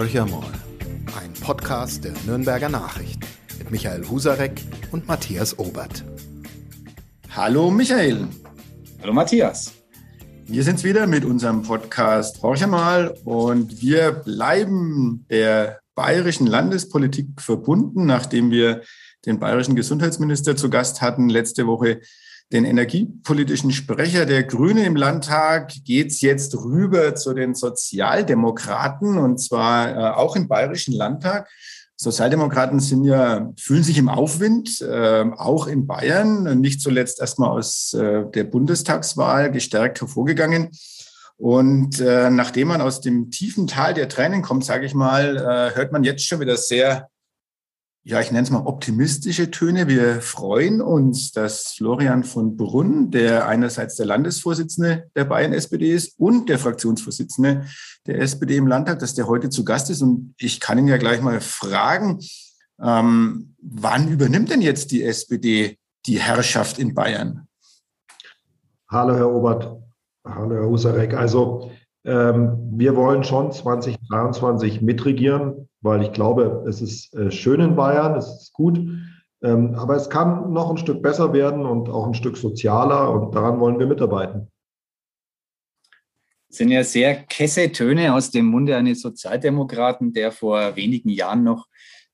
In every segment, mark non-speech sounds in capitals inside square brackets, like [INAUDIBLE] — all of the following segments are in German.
Horcher mal, ein Podcast der Nürnberger Nachrichten mit Michael Husarek und Matthias Obert. Hallo Michael. Hallo Matthias. Wir sind's wieder mit unserem Podcast Horcher mal und wir bleiben der bayerischen Landespolitik verbunden, nachdem wir den bayerischen Gesundheitsminister zu Gast hatten letzte Woche den energiepolitischen Sprecher der Grünen im Landtag geht's jetzt rüber zu den Sozialdemokraten und zwar äh, auch im Bayerischen Landtag. Sozialdemokraten sind ja, fühlen sich im Aufwind, äh, auch in Bayern, nicht zuletzt erstmal aus äh, der Bundestagswahl gestärkt hervorgegangen. Und äh, nachdem man aus dem tiefen Tal der Tränen kommt, sage ich mal, äh, hört man jetzt schon wieder sehr ja, ich nenne es mal optimistische Töne. Wir freuen uns, dass Florian von Brunn, der einerseits der Landesvorsitzende der Bayern SPD ist und der Fraktionsvorsitzende der SPD im Landtag, dass der heute zu Gast ist. Und ich kann ihn ja gleich mal fragen, ähm, wann übernimmt denn jetzt die SPD die Herrschaft in Bayern? Hallo, Herr Obert. Hallo, Herr Husarek. Also ähm, wir wollen schon 2023 mitregieren, weil ich glaube, es ist äh, schön in Bayern, es ist gut, ähm, aber es kann noch ein Stück besser werden und auch ein Stück sozialer und daran wollen wir mitarbeiten. Sind ja sehr kesse Töne aus dem Munde eines Sozialdemokraten, der vor wenigen Jahren noch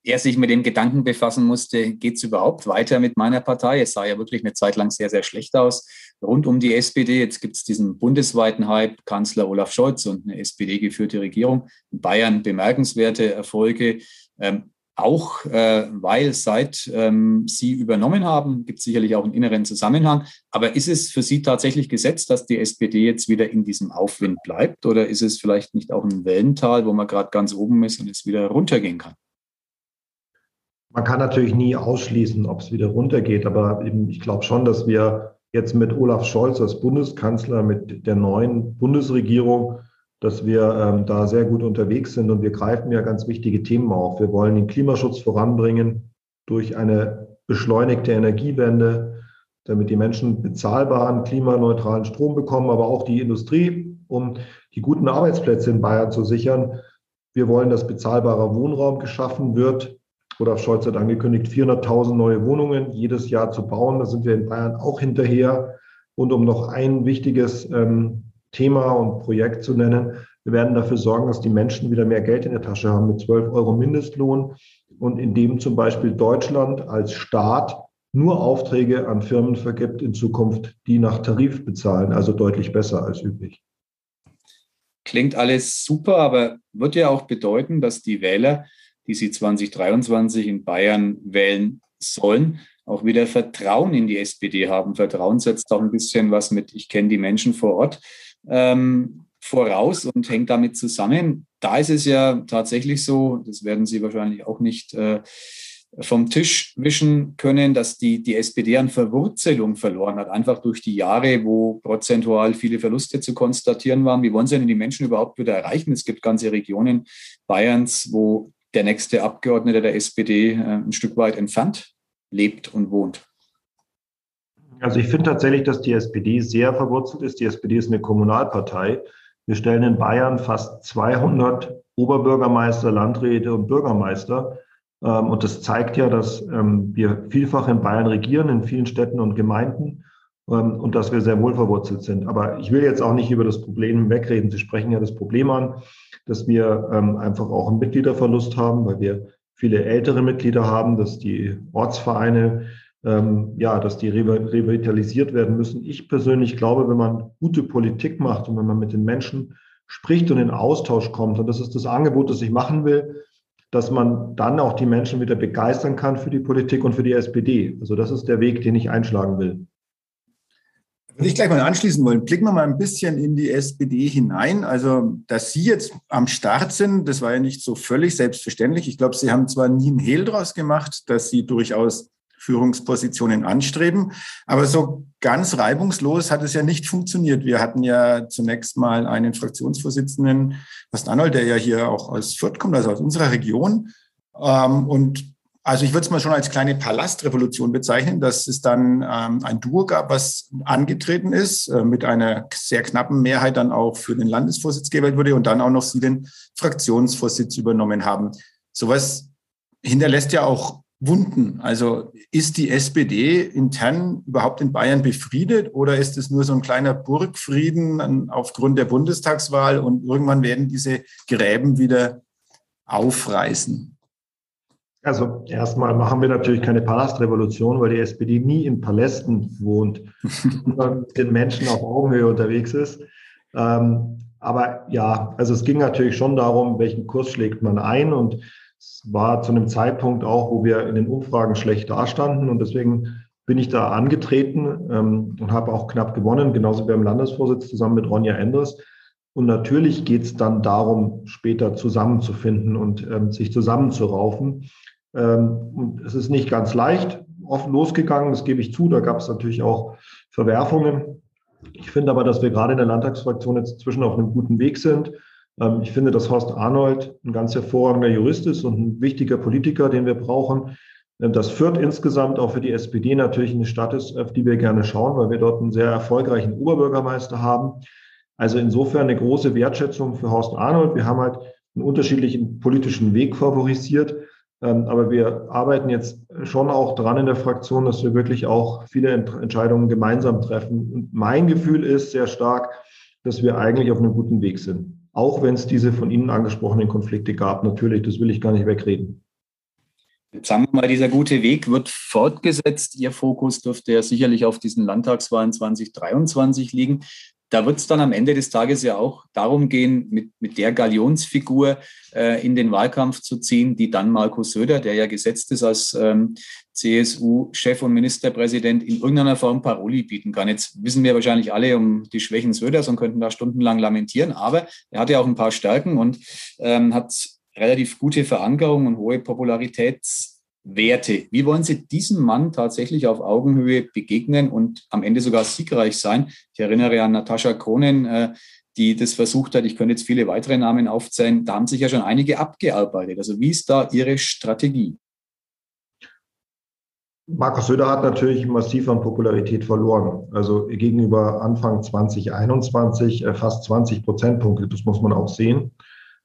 er sich mit dem Gedanken befassen musste, geht es überhaupt weiter mit meiner Partei? Es sah ja wirklich eine Zeit lang sehr, sehr schlecht aus rund um die SPD. Jetzt gibt es diesen bundesweiten Hype, Kanzler Olaf Scholz und eine SPD-geführte Regierung. In Bayern bemerkenswerte Erfolge. Ähm, auch äh, weil seit ähm, Sie übernommen haben, gibt es sicherlich auch einen inneren Zusammenhang. Aber ist es für Sie tatsächlich gesetzt, dass die SPD jetzt wieder in diesem Aufwind bleibt? Oder ist es vielleicht nicht auch ein Wellental, wo man gerade ganz oben ist und es wieder runtergehen kann? Man kann natürlich nie ausschließen, ob es wieder runtergeht, aber ich glaube schon, dass wir jetzt mit Olaf Scholz als Bundeskanzler, mit der neuen Bundesregierung, dass wir ähm, da sehr gut unterwegs sind und wir greifen ja ganz wichtige Themen auf. Wir wollen den Klimaschutz voranbringen durch eine beschleunigte Energiewende, damit die Menschen bezahlbaren, klimaneutralen Strom bekommen, aber auch die Industrie, um die guten Arbeitsplätze in Bayern zu sichern. Wir wollen, dass bezahlbarer Wohnraum geschaffen wird. Olaf Scholz hat angekündigt, 400.000 neue Wohnungen jedes Jahr zu bauen. Da sind wir in Bayern auch hinterher. Und um noch ein wichtiges ähm, Thema und Projekt zu nennen, wir werden dafür sorgen, dass die Menschen wieder mehr Geld in der Tasche haben mit 12 Euro Mindestlohn und indem zum Beispiel Deutschland als Staat nur Aufträge an Firmen vergibt in Zukunft, die nach Tarif bezahlen, also deutlich besser als üblich. Klingt alles super, aber wird ja auch bedeuten, dass die Wähler die sie 2023 in Bayern wählen sollen, auch wieder Vertrauen in die SPD haben. Vertrauen setzt auch ein bisschen was mit, ich kenne die Menschen vor Ort, ähm, voraus und hängt damit zusammen. Da ist es ja tatsächlich so, das werden Sie wahrscheinlich auch nicht äh, vom Tisch wischen können, dass die, die SPD an Verwurzelung verloren hat, einfach durch die Jahre, wo prozentual viele Verluste zu konstatieren waren. Wie wollen Sie denn die Menschen überhaupt wieder erreichen? Es gibt ganze Regionen Bayerns, wo der nächste Abgeordnete der SPD äh, ein Stück weit entfernt lebt und wohnt? Also ich finde tatsächlich, dass die SPD sehr verwurzelt ist. Die SPD ist eine Kommunalpartei. Wir stellen in Bayern fast 200 Oberbürgermeister, Landräte und Bürgermeister. Ähm, und das zeigt ja, dass ähm, wir vielfach in Bayern regieren, in vielen Städten und Gemeinden und dass wir sehr wohl verwurzelt sind. Aber ich will jetzt auch nicht über das Problem wegreden. Sie sprechen ja das Problem an dass wir ähm, einfach auch einen Mitgliederverlust haben, weil wir viele ältere Mitglieder haben, dass die Ortsvereine, ähm, ja, dass die revitalisiert werden müssen. Ich persönlich glaube, wenn man gute Politik macht und wenn man mit den Menschen spricht und in Austausch kommt, und das ist das Angebot, das ich machen will, dass man dann auch die Menschen wieder begeistern kann für die Politik und für die SPD. Also das ist der Weg, den ich einschlagen will. Würde ich gleich mal anschließen wollen. Blicken wir mal ein bisschen in die SPD hinein. Also, dass Sie jetzt am Start sind, das war ja nicht so völlig selbstverständlich. Ich glaube, Sie haben zwar nie einen Hehl draus gemacht, dass Sie durchaus Führungspositionen anstreben. Aber so ganz reibungslos hat es ja nicht funktioniert. Wir hatten ja zunächst mal einen Fraktionsvorsitzenden, Bast Arnold, der ja hier auch aus Fürth kommt, also aus unserer Region. Ähm, und Also ich würde es mal schon als kleine Palastrevolution bezeichnen, dass es dann ähm, ein Duo gab, was angetreten ist, äh, mit einer sehr knappen Mehrheit dann auch für den Landesvorsitz gewählt wurde und dann auch noch Sie den Fraktionsvorsitz übernommen haben. Sowas hinterlässt ja auch Wunden. Also ist die SPD intern überhaupt in Bayern befriedet oder ist es nur so ein kleiner Burgfrieden aufgrund der Bundestagswahl und irgendwann werden diese Gräben wieder aufreißen? Also erstmal machen wir natürlich keine Palastrevolution, weil die SPD nie in Palästen wohnt, [LAUGHS] sondern mit den Menschen auf Augenhöhe unterwegs ist. Ähm, aber ja, also es ging natürlich schon darum, welchen Kurs schlägt man ein. Und es war zu einem Zeitpunkt auch, wo wir in den Umfragen schlecht dastanden. Und deswegen bin ich da angetreten ähm, und habe auch knapp gewonnen, genauso wie beim Landesvorsitz zusammen mit Ronja Endres. Und natürlich geht es dann darum, später zusammenzufinden und ähm, sich zusammenzuraufen. Ähm, und es ist nicht ganz leicht offen losgegangen, das gebe ich zu. Da gab es natürlich auch Verwerfungen. Ich finde aber, dass wir gerade in der Landtagsfraktion jetzt zwischen auf einem guten Weg sind. Ähm, ich finde, dass Horst Arnold ein ganz hervorragender Jurist ist und ein wichtiger Politiker, den wir brauchen. Ähm, das Fürth insgesamt auch für die SPD natürlich eine Stadt ist, auf die wir gerne schauen, weil wir dort einen sehr erfolgreichen Oberbürgermeister haben. Also insofern eine große Wertschätzung für Horst Arnold. Wir haben halt einen unterschiedlichen politischen Weg favorisiert. Ähm, aber wir arbeiten jetzt schon auch dran in der Fraktion, dass wir wirklich auch viele Entscheidungen gemeinsam treffen. Und mein Gefühl ist sehr stark, dass wir eigentlich auf einem guten Weg sind. Auch wenn es diese von Ihnen angesprochenen Konflikte gab. Natürlich, das will ich gar nicht wegreden. Jetzt sagen wir mal, dieser gute Weg wird fortgesetzt. Ihr Fokus dürfte ja sicherlich auf diesen Landtagswahlen 2023 liegen da wird es dann am Ende des Tages ja auch darum gehen, mit, mit der Galionsfigur äh, in den Wahlkampf zu ziehen, die dann Markus Söder, der ja gesetzt ist als ähm, CSU-Chef und Ministerpräsident, in irgendeiner Form Paroli bieten kann. Jetzt wissen wir wahrscheinlich alle um die Schwächen Söders und könnten da stundenlang lamentieren, aber er hat ja auch ein paar Stärken und ähm, hat relativ gute Verankerung und hohe Popularität Werte. Wie wollen Sie diesem Mann tatsächlich auf Augenhöhe begegnen und am Ende sogar siegreich sein? Ich erinnere an Natascha Kronen, äh, die das versucht hat. Ich könnte jetzt viele weitere Namen aufzählen. Da haben sich ja schon einige abgearbeitet. Also wie ist da Ihre Strategie? Markus Söder hat natürlich massiv an Popularität verloren. Also gegenüber Anfang 2021 äh, fast 20 Prozentpunkte. Das muss man auch sehen.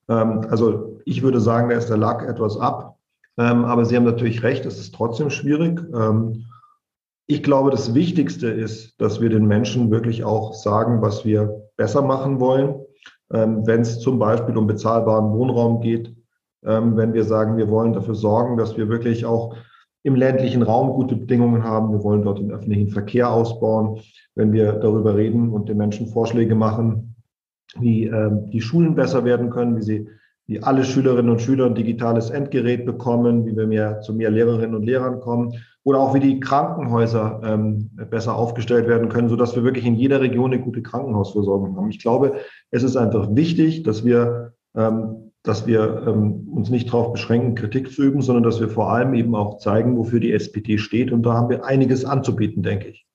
Ähm, also ich würde sagen, da ist der Lack etwas ab. Ähm, aber Sie haben natürlich recht, es ist trotzdem schwierig. Ähm, ich glaube, das Wichtigste ist, dass wir den Menschen wirklich auch sagen, was wir besser machen wollen. Ähm, wenn es zum Beispiel um bezahlbaren Wohnraum geht, ähm, wenn wir sagen, wir wollen dafür sorgen, dass wir wirklich auch im ländlichen Raum gute Bedingungen haben. Wir wollen dort den öffentlichen Verkehr ausbauen. Wenn wir darüber reden und den Menschen Vorschläge machen, wie äh, die Schulen besser werden können, wie sie wie alle Schülerinnen und Schüler ein digitales Endgerät bekommen, wie wir mehr zu mehr Lehrerinnen und Lehrern kommen oder auch wie die Krankenhäuser ähm, besser aufgestellt werden können, sodass wir wirklich in jeder Region eine gute Krankenhausversorgung haben. Ich glaube, es ist einfach wichtig, dass wir, ähm, dass wir ähm, uns nicht darauf beschränken, Kritik zu üben, sondern dass wir vor allem eben auch zeigen, wofür die SPD steht. Und da haben wir einiges anzubieten, denke ich.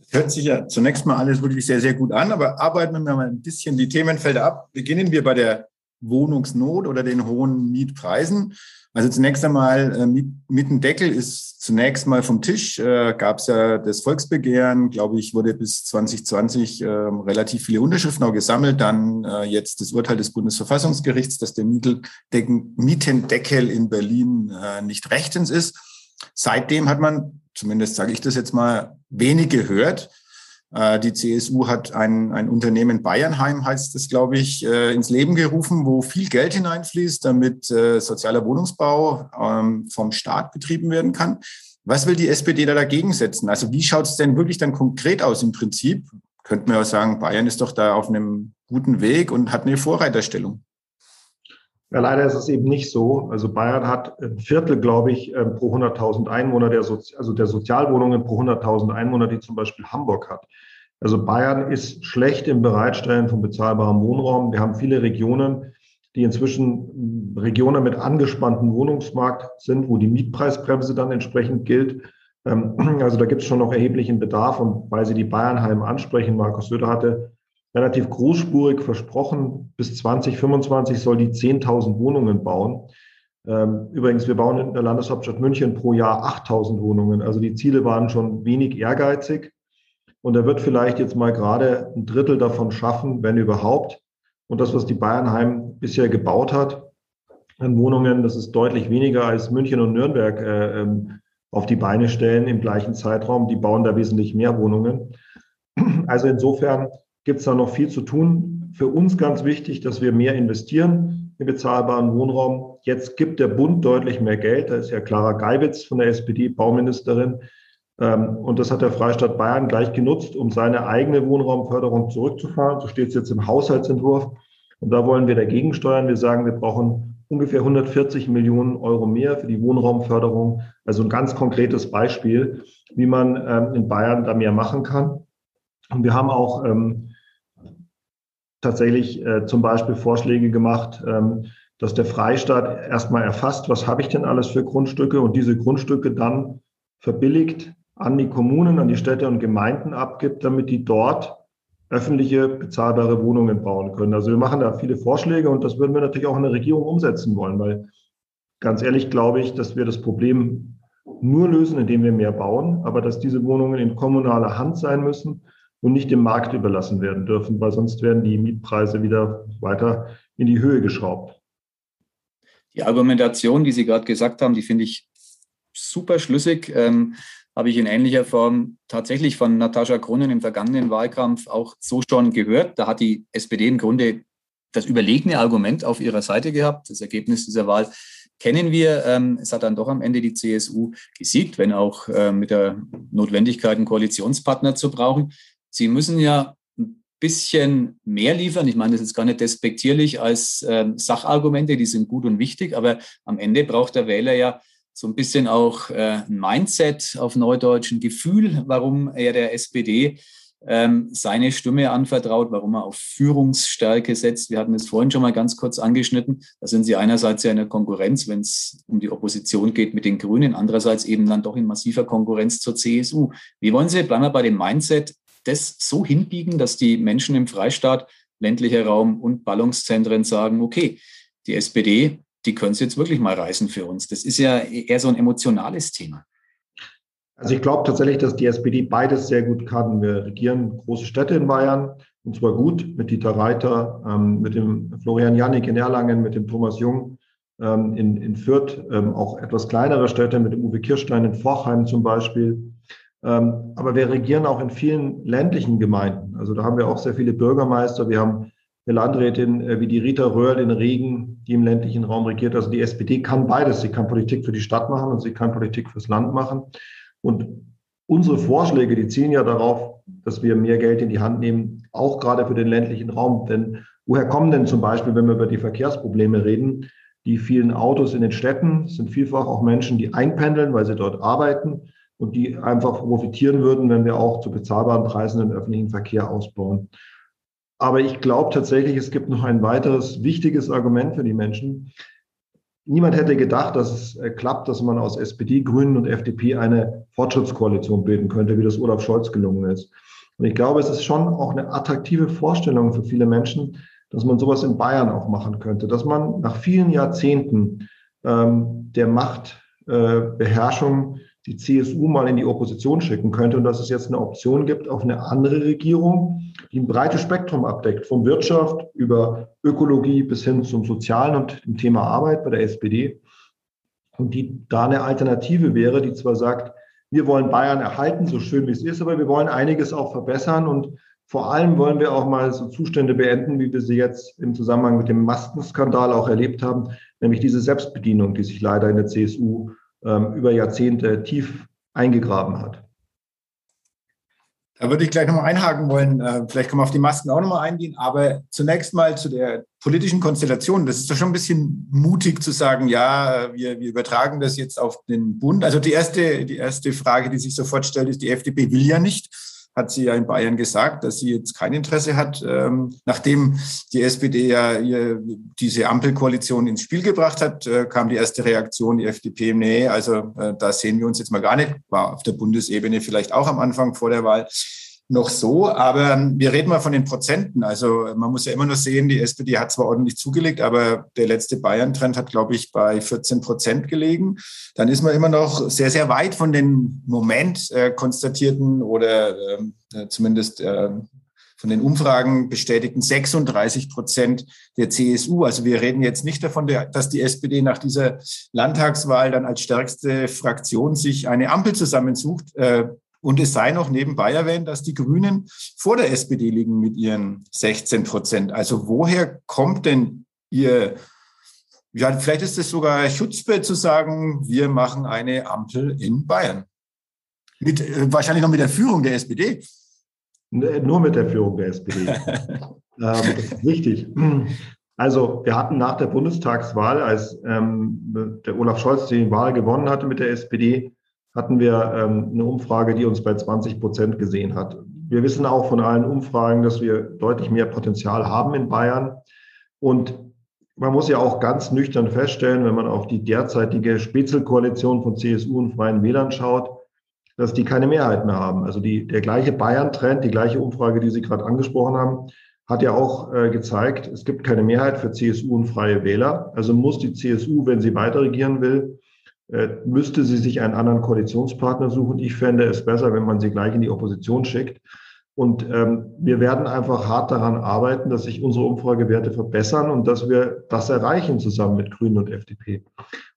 Das hört sich ja zunächst mal alles wirklich sehr, sehr gut an, aber arbeiten wir mal ein bisschen die Themenfelder ab. Beginnen wir bei der Wohnungsnot oder den hohen Mietpreisen. Also zunächst einmal, äh, Mietendeckel ist zunächst mal vom Tisch. Äh, Gab es ja das Volksbegehren, glaube ich, wurde bis 2020 äh, relativ viele Unterschriften auch gesammelt. Dann äh, jetzt das Urteil des Bundesverfassungsgerichts, dass der Mietendeckel in Berlin äh, nicht rechtens ist. Seitdem hat man, zumindest sage ich das jetzt mal, wenig gehört. Äh, die CSU hat ein, ein Unternehmen Bayernheim, heißt es, glaube ich, äh, ins Leben gerufen, wo viel Geld hineinfließt, damit äh, sozialer Wohnungsbau ähm, vom Staat betrieben werden kann. Was will die SPD da dagegen setzen? Also wie schaut es denn wirklich dann konkret aus im Prinzip? Könnten wir auch sagen, Bayern ist doch da auf einem guten Weg und hat eine Vorreiterstellung. Ja, leider ist es eben nicht so. Also Bayern hat ein Viertel, glaube ich, ähm, pro 100.000 Einwohner, der Sozi also der Sozialwohnungen pro 100.000 Einwohner, die zum Beispiel Hamburg hat. Also Bayern ist schlecht im Bereitstellen von bezahlbarem Wohnraum. Wir haben viele Regionen, die inzwischen Regionen mit angespanntem Wohnungsmarkt sind, wo die Mietpreisbremse dann entsprechend gilt. Ähm, [CLEARS THROAT] also da gibt es schon noch erheblichen Bedarf. Und weil Sie die Bayernheim ansprechen, Markus Söder hatte relativ großspurig versprochen, bis 2025 soll die 10.000 Wohnungen bauen. Ähm, übrigens, wir bauen in der Landeshauptstadt München pro Jahr 8000 Wohnungen. Also die Ziele waren schon wenig ehrgeizig. Und er wird vielleicht jetzt mal gerade ein Drittel davon schaffen, wenn überhaupt. Und das, was die Bayernheim bisher gebaut hat an Wohnungen, das ist deutlich weniger als München und Nürnberg äh, ähm, auf die Beine stellen im gleichen Zeitraum. Die bauen da wesentlich mehr Wohnungen. Also insofern gibt es da noch viel zu tun. Für uns ganz wichtig, dass wir mehr investieren in bezahlbaren Wohnraum. Jetzt gibt der Bund deutlich mehr Geld. Da ist ja Clara Geibitz von der SPD Bauministerin. Ähm, und das hat der Freistaat Bayern gleich genutzt, um seine eigene Wohnraumförderung zurückzufahren. So steht es jetzt im Haushaltsentwurf. Und da wollen wir dagegen steuern. Wir sagen, wir brauchen ungefähr 140 Millionen Euro mehr für die Wohnraumförderung. Also ein ganz konkretes Beispiel, wie man ähm, in Bayern da mehr machen kann. Und wir haben auch ähm, tatsächlich äh, zum Beispiel Vorschläge gemacht, ähm, dass der Freistaat erstmal erfasst, was habe ich denn alles für Grundstücke und diese Grundstücke dann verbilligt an die Kommunen, an die Städte und Gemeinden abgibt, damit die dort öffentliche bezahlbare Wohnungen bauen können. Also wir machen da viele Vorschläge und das würden wir natürlich auch in der Regierung umsetzen wollen, weil ganz ehrlich glaube ich, dass wir das Problem nur lösen, indem wir mehr bauen, aber dass diese Wohnungen in kommunaler Hand sein müssen und nicht dem Markt überlassen werden dürfen, weil sonst werden die Mietpreise wieder weiter in die Höhe geschraubt. Die Argumentation, die Sie gerade gesagt haben, die finde ich super schlüssig. Ähm, habe ich in ähnlicher Form tatsächlich von Natascha Grunnen im vergangenen Wahlkampf auch so schon gehört. Da hat die SPD im Grunde das überlegene Argument auf ihrer Seite gehabt. Das Ergebnis dieser Wahl kennen wir. Ähm, es hat dann doch am Ende die CSU gesiegt, wenn auch äh, mit der Notwendigkeit, einen Koalitionspartner zu brauchen. Sie müssen ja ein bisschen mehr liefern. Ich meine, das ist gar nicht despektierlich als ähm, Sachargumente, die sind gut und wichtig, aber am Ende braucht der Wähler ja so ein bisschen auch äh, ein Mindset auf Neudeutsch, ein Gefühl, warum er der SPD ähm, seine Stimme anvertraut, warum er auf Führungsstärke setzt. Wir hatten es vorhin schon mal ganz kurz angeschnitten. Da sind sie einerseits ja in der Konkurrenz, wenn es um die Opposition geht mit den Grünen, andererseits eben dann doch in massiver Konkurrenz zur CSU. Wie wollen Sie, bleiben wir bei dem Mindset, das so hinbiegen, dass die Menschen im Freistaat, ländlicher Raum und Ballungszentren sagen, okay, die SPD die können es jetzt wirklich mal reißen für uns. Das ist ja eher so ein emotionales Thema. Also ich glaube tatsächlich, dass die SPD beides sehr gut kann. Wir regieren große Städte in Bayern und zwar gut mit Dieter Reiter, ähm, mit dem Florian Jannik in Erlangen, mit dem Thomas Jung ähm, in, in Fürth, ähm, auch etwas kleinere Städte mit dem Uwe Kirstein in Forchheim zum Beispiel. Ähm, aber wir regieren auch in vielen ländlichen Gemeinden. Also da haben wir auch sehr viele Bürgermeister. Wir haben eine Landrätin äh, wie die Rita Röhrl in Regen, die im ländlichen Raum regiert. Also die SPD kann beides. Sie kann Politik für die Stadt machen und sie kann Politik fürs Land machen. Und unsere Vorschläge, die zielen ja darauf, dass wir mehr Geld in die Hand nehmen, auch gerade für den ländlichen Raum. Denn woher kommen denn zum Beispiel, wenn wir über die Verkehrsprobleme reden, die vielen Autos in den Städten? Es sind vielfach auch Menschen, die einpendeln, weil sie dort arbeiten und die einfach profitieren würden, wenn wir auch zu bezahlbaren Preisen den öffentlichen Verkehr ausbauen. Aber ich glaube tatsächlich, es gibt noch ein weiteres wichtiges Argument für die Menschen. Niemand hätte gedacht, dass es äh, klappt, dass man aus SPD, Grünen und FDP eine Fortschrittskoalition bilden könnte, wie das Olaf Scholz gelungen ist. Und ich glaube, es ist schon auch eine attraktive Vorstellung für viele Menschen, dass man sowas in Bayern auch machen könnte, dass man nach vielen Jahrzehnten ähm, der Machtbeherrschung äh, die CSU mal in die Opposition schicken könnte und dass es jetzt eine Option gibt auf eine andere Regierung, die ein breites Spektrum abdeckt, von Wirtschaft über Ökologie bis hin zum Sozialen und dem Thema Arbeit bei der SPD. Und die da eine Alternative wäre, die zwar sagt, wir wollen Bayern erhalten, so schön wie es ist, aber wir wollen einiges auch verbessern und vor allem wollen wir auch mal so Zustände beenden, wie wir sie jetzt im Zusammenhang mit dem Maskenskandal auch erlebt haben, nämlich diese Selbstbedienung, die sich leider in der CSU ähm, über Jahrzehnte tief eingegraben hat. Da würde ich gleich nochmal einhaken wollen. Äh, vielleicht können wir auf die Masken auch nochmal eingehen. Aber zunächst mal zu der politischen Konstellation. Das ist doch schon ein bisschen mutig zu sagen, ja, wir, wir übertragen das jetzt auf den Bund. Also die erste, die erste Frage, die sich sofort stellt, ist, die FDP will ja nicht hat sie ja in Bayern gesagt, dass sie jetzt kein Interesse hat, ähm, nachdem die SPD ja diese Ampelkoalition ins Spiel gebracht hat, äh, kam die erste Reaktion, die FDP, nee, also äh, da sehen wir uns jetzt mal gar nicht, war auf der Bundesebene vielleicht auch am Anfang vor der Wahl. Noch so, aber wir reden mal von den Prozenten. Also man muss ja immer nur sehen, die SPD hat zwar ordentlich zugelegt, aber der letzte Bayern-Trend hat, glaube ich, bei 14 Prozent gelegen. Dann ist man immer noch sehr, sehr weit von den Moment äh, konstatierten oder ähm, äh, zumindest äh, von den Umfragen bestätigten 36 Prozent der CSU. Also wir reden jetzt nicht davon, dass die SPD nach dieser Landtagswahl dann als stärkste Fraktion sich eine Ampel zusammensucht. Äh, und es sei noch nebenbei erwähnt, dass die Grünen vor der SPD liegen mit ihren 16 Prozent. Also woher kommt denn Ihr, ja, vielleicht ist es sogar Schutzbild zu sagen, wir machen eine Ampel in Bayern. Mit, äh, wahrscheinlich noch mit der Führung der SPD. Nur mit der Führung der SPD. [LAUGHS] ähm, richtig. Also wir hatten nach der Bundestagswahl, als ähm, der Olaf Scholz die Wahl gewonnen hatte mit der SPD, hatten wir ähm, eine Umfrage, die uns bei 20 Prozent gesehen hat. Wir wissen auch von allen Umfragen, dass wir deutlich mehr Potenzial haben in Bayern. Und man muss ja auch ganz nüchtern feststellen, wenn man auf die derzeitige Spitzelkoalition von CSU und Freien Wählern schaut, dass die keine Mehrheit mehr haben. Also die, der gleiche Bayern-Trend, die gleiche Umfrage, die Sie gerade angesprochen haben, hat ja auch äh, gezeigt, es gibt keine Mehrheit für CSU und Freie Wähler. Also muss die CSU, wenn sie weiter regieren will, müsste sie sich einen anderen Koalitionspartner suchen. Ich fände es besser, wenn man sie gleich in die Opposition schickt. Und ähm, wir werden einfach hart daran arbeiten, dass sich unsere Umfragewerte verbessern und dass wir das erreichen zusammen mit Grünen und FDP.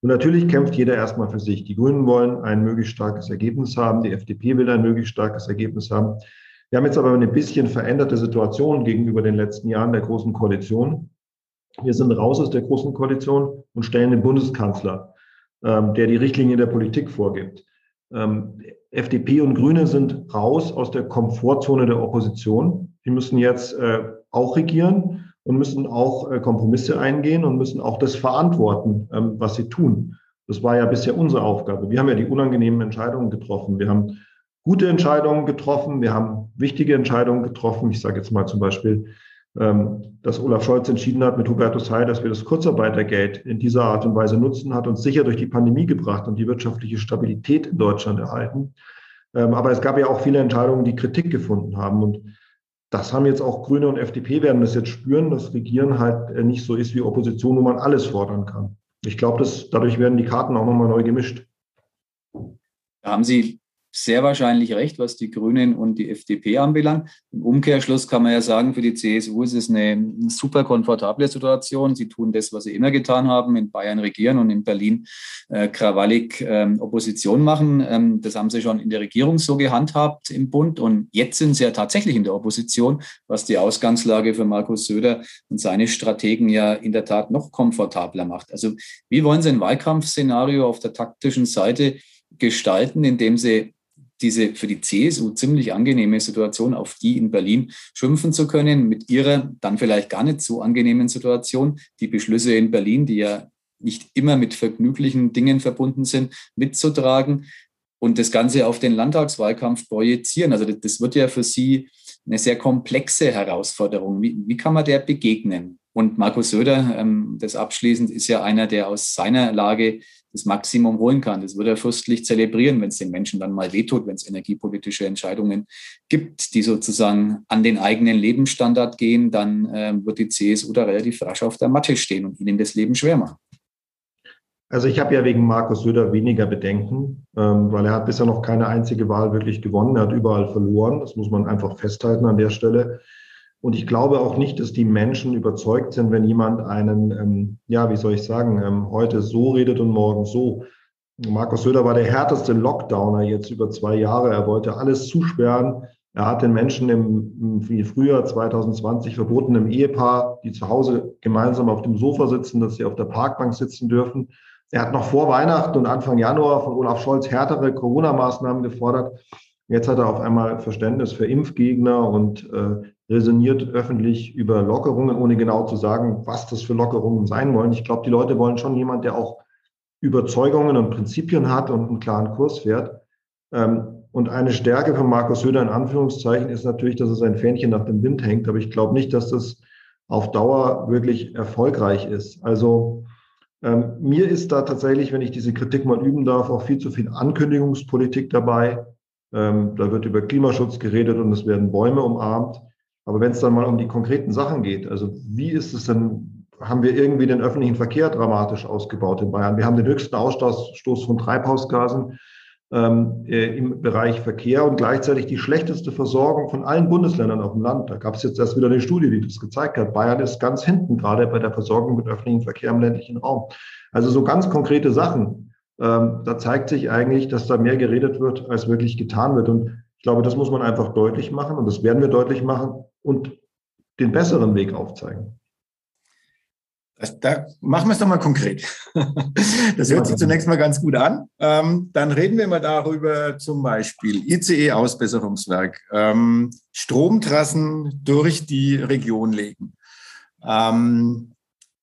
Und natürlich kämpft jeder erstmal für sich. Die Grünen wollen ein möglichst starkes Ergebnis haben, die FDP will ein möglichst starkes Ergebnis haben. Wir haben jetzt aber eine bisschen veränderte Situation gegenüber den letzten Jahren der Großen Koalition. Wir sind raus aus der Großen Koalition und stellen den Bundeskanzler ähm, der die Richtlinie der Politik vorgibt. Ähm, FDP und Grüne sind raus aus der Komfortzone der Opposition. Die müssen jetzt äh, auch regieren und müssen auch äh, Kompromisse eingehen und müssen auch das verantworten, ähm, was sie tun. Das war ja bisher unsere Aufgabe. Wir haben ja die unangenehmen Entscheidungen getroffen. Wir haben gute Entscheidungen getroffen. Wir haben wichtige Entscheidungen getroffen. Ich sage jetzt mal zum Beispiel ähm, dass Olaf Scholz entschieden hat mit Hubertus Heil, dass wir das Kurzarbeitergeld in dieser Art und Weise nutzen, hat uns sicher durch die Pandemie gebracht und die wirtschaftliche Stabilität in Deutschland erhalten. Ähm, aber es gab ja auch viele Entscheidungen, die Kritik gefunden haben. Und das haben jetzt auch Grüne und FDP werden das jetzt spüren, dass Regieren halt äh, nicht so ist wie Opposition, wo man alles fordern kann. Ich glaube, dass dadurch werden die Karten auch nochmal neu gemischt. Da haben Sie sehr wahrscheinlich recht, was die Grünen und die FDP anbelangt. Im Umkehrschluss kann man ja sagen, für die CSU ist es eine super komfortable Situation. Sie tun das, was sie immer getan haben, in Bayern regieren und in Berlin äh, krawallig ähm, Opposition machen. Ähm, das haben sie schon in der Regierung so gehandhabt im Bund. Und jetzt sind sie ja tatsächlich in der Opposition, was die Ausgangslage für Markus Söder und seine Strategen ja in der Tat noch komfortabler macht. Also wie wollen Sie ein Wahlkampfszenario auf der taktischen Seite gestalten, indem sie diese für die CSU ziemlich angenehme Situation, auf die in Berlin schimpfen zu können, mit ihrer dann vielleicht gar nicht so angenehmen Situation, die Beschlüsse in Berlin, die ja nicht immer mit vergnüglichen Dingen verbunden sind, mitzutragen und das Ganze auf den Landtagswahlkampf projizieren. Also das wird ja für Sie eine sehr komplexe Herausforderung. Wie, wie kann man der begegnen? Und Markus Söder, ähm, das abschließend, ist ja einer, der aus seiner Lage das Maximum holen kann. Das würde er fürstlich zelebrieren, wenn es den Menschen dann mal wehtut, wenn es energiepolitische Entscheidungen gibt, die sozusagen an den eigenen Lebensstandard gehen, dann äh, wird die CSU da relativ rasch auf der Matte stehen und ihnen das Leben schwer machen. Also ich habe ja wegen Markus Söder weniger Bedenken, ähm, weil er hat bisher noch keine einzige Wahl wirklich gewonnen. Er hat überall verloren. Das muss man einfach festhalten an der Stelle. Und ich glaube auch nicht, dass die Menschen überzeugt sind, wenn jemand einen, ähm, ja, wie soll ich sagen, ähm, heute so redet und morgen so. Markus Söder war der härteste Lockdowner jetzt über zwei Jahre. Er wollte alles zusperren. Er hat den Menschen im, im Frühjahr 2020 verboten, im Ehepaar, die zu Hause gemeinsam auf dem Sofa sitzen, dass sie auf der Parkbank sitzen dürfen. Er hat noch vor Weihnachten und Anfang Januar von Olaf Scholz härtere Corona-Maßnahmen gefordert. Jetzt hat er auf einmal Verständnis für Impfgegner und äh, resoniert öffentlich über Lockerungen, ohne genau zu sagen, was das für Lockerungen sein wollen. Ich glaube, die Leute wollen schon jemand, der auch Überzeugungen und Prinzipien hat und einen klaren Kurs fährt. Ähm, und eine Stärke von Markus Söder in Anführungszeichen ist natürlich, dass er sein Fähnchen nach dem Wind hängt. Aber ich glaube nicht, dass das auf Dauer wirklich erfolgreich ist. Also ähm, mir ist da tatsächlich, wenn ich diese Kritik mal üben darf, auch viel zu viel Ankündigungspolitik dabei. Ähm, da wird über Klimaschutz geredet und es werden Bäume umarmt. Aber wenn es dann mal um die konkreten Sachen geht, also wie ist es denn, haben wir irgendwie den öffentlichen Verkehr dramatisch ausgebaut in Bayern? Wir haben den höchsten Ausstoß von Treibhausgasen ähm, äh, im Bereich Verkehr und gleichzeitig die schlechteste Versorgung von allen Bundesländern auf dem Land. Da gab es jetzt erst wieder eine Studie, die das gezeigt hat. Bayern ist ganz hinten, gerade bei der Versorgung mit öffentlichem Verkehr im ländlichen Raum. Also so ganz konkrete Sachen. Ähm, da zeigt sich eigentlich, dass da mehr geredet wird, als wirklich getan wird. Und ich glaube, das muss man einfach deutlich machen und das werden wir deutlich machen und den besseren Weg aufzeigen. Das, da machen wir es doch mal konkret. [LAUGHS] Das hört sich zunächst mal ganz gut an. Ähm, dann reden wir mal darüber, zum Beispiel ICE-Ausbesserungswerk, ähm, Stromtrassen durch die Region legen. Ähm,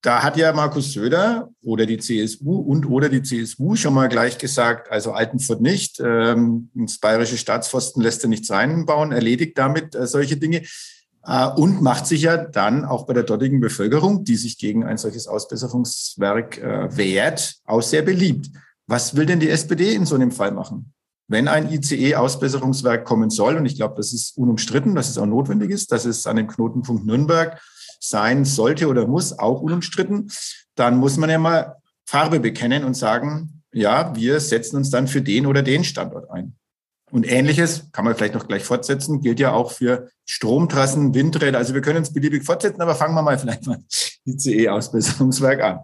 da hat ja Markus Söder oder die CSU und oder die CSU schon mal gleich gesagt, also Altenfurt nicht, ähm, ins bayerische Staatsforsten lässt er nichts reinbauen, erledigt damit äh, solche Dinge äh, und macht sich ja dann auch bei der dortigen Bevölkerung, die sich gegen ein solches Ausbesserungswerk äh, wehrt, auch sehr beliebt. Was will denn die SPD in so einem Fall machen? Wenn ein ICE-Ausbesserungswerk kommen soll, und ich glaube, das ist unumstritten, dass es auch notwendig ist, dass es an dem Knotenpunkt Nürnberg sein sollte oder muss, auch unumstritten, dann muss man ja mal Farbe bekennen und sagen, ja, wir setzen uns dann für den oder den Standort ein. Und ähnliches kann man vielleicht noch gleich fortsetzen, gilt ja auch für Stromtrassen, Windräder. Also wir können uns beliebig fortsetzen, aber fangen wir mal vielleicht mal [LAUGHS] ICE-Ausbesserungswerk an.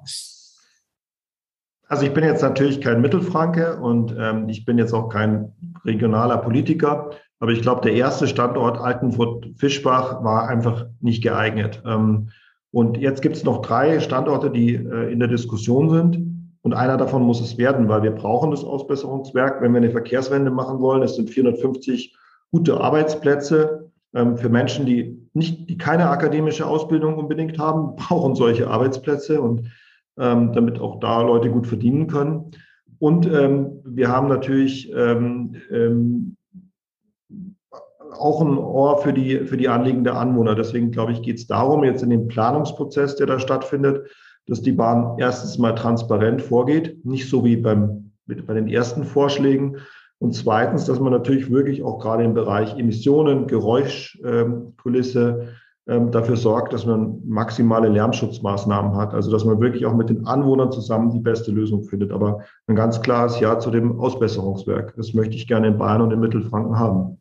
Also ich bin jetzt natürlich kein Mittelfranke und ähm, ich bin jetzt auch kein regionaler Politiker. Aber ich glaube, der erste Standort Altenfurt-Fischbach war einfach nicht geeignet. Ähm, und jetzt gibt es noch drei Standorte, die äh, in der Diskussion sind. Und einer davon muss es werden, weil wir brauchen das Ausbesserungswerk, wenn wir eine Verkehrswende machen wollen. Es sind 450 gute Arbeitsplätze ähm, für Menschen, die nicht, die keine akademische Ausbildung unbedingt haben, [LAUGHS] brauchen solche Arbeitsplätze und ähm, damit auch da Leute gut verdienen können. Und wir haben natürlich auch ein Ohr für die, für die Anliegen der Anwohner. Deswegen glaube ich, geht es darum, jetzt in dem Planungsprozess, der da stattfindet, dass die Bahn erstens mal transparent vorgeht, nicht so wie beim, bei den ersten Vorschlägen. Und zweitens, dass man natürlich wirklich auch gerade im Bereich Emissionen, Geräuschkulisse ähm, dafür sorgt, dass man maximale Lärmschutzmaßnahmen hat. Also dass man wirklich auch mit den Anwohnern zusammen die beste Lösung findet. Aber ein ganz klares Ja zu dem Ausbesserungswerk. Das möchte ich gerne in Bayern und in Mittelfranken haben.